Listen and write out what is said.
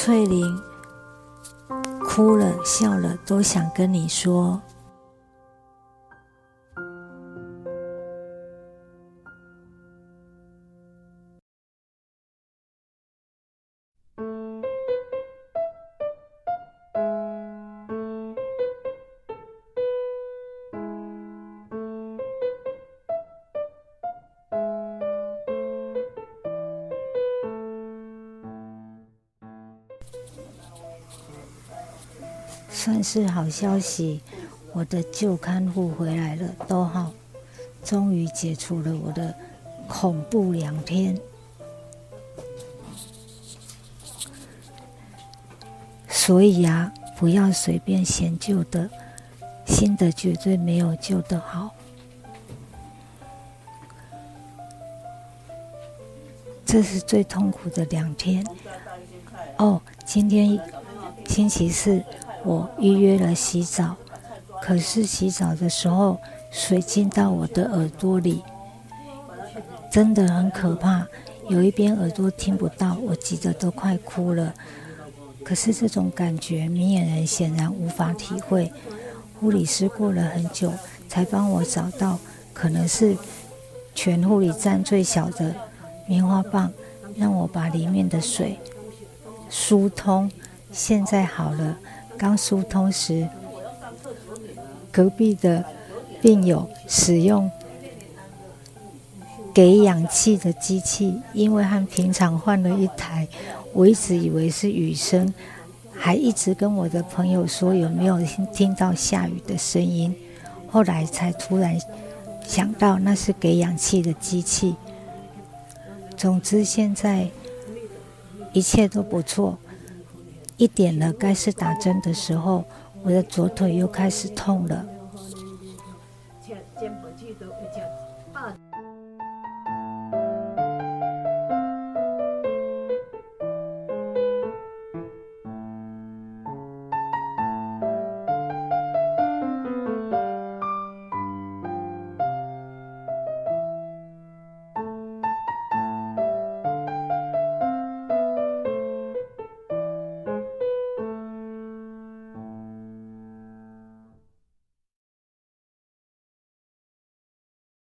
翠玲哭了笑了，都想跟你说。算是好消息，我的旧看护回来了，都好，终于解除了我的恐怖两天。所以啊，不要随便嫌旧的，新的绝对没有旧的好。这是最痛苦的两天。哦，今天星期四。我预约了洗澡，可是洗澡的时候水进到我的耳朵里，真的很可怕。有一边耳朵听不到，我急得都快哭了。可是这种感觉，明眼人显然无法体会。护理师过了很久才帮我找到，可能是全护理站最小的棉花棒，让我把里面的水疏通。现在好了。刚疏通时，隔壁的病友使用给氧气的机器，因为和平常换了一台，我一直以为是雨声，还一直跟我的朋友说有没有听到下雨的声音，后来才突然想到那是给氧气的机器。总之，现在一切都不错。一点了该是打针的时候我的左腿又开始痛了。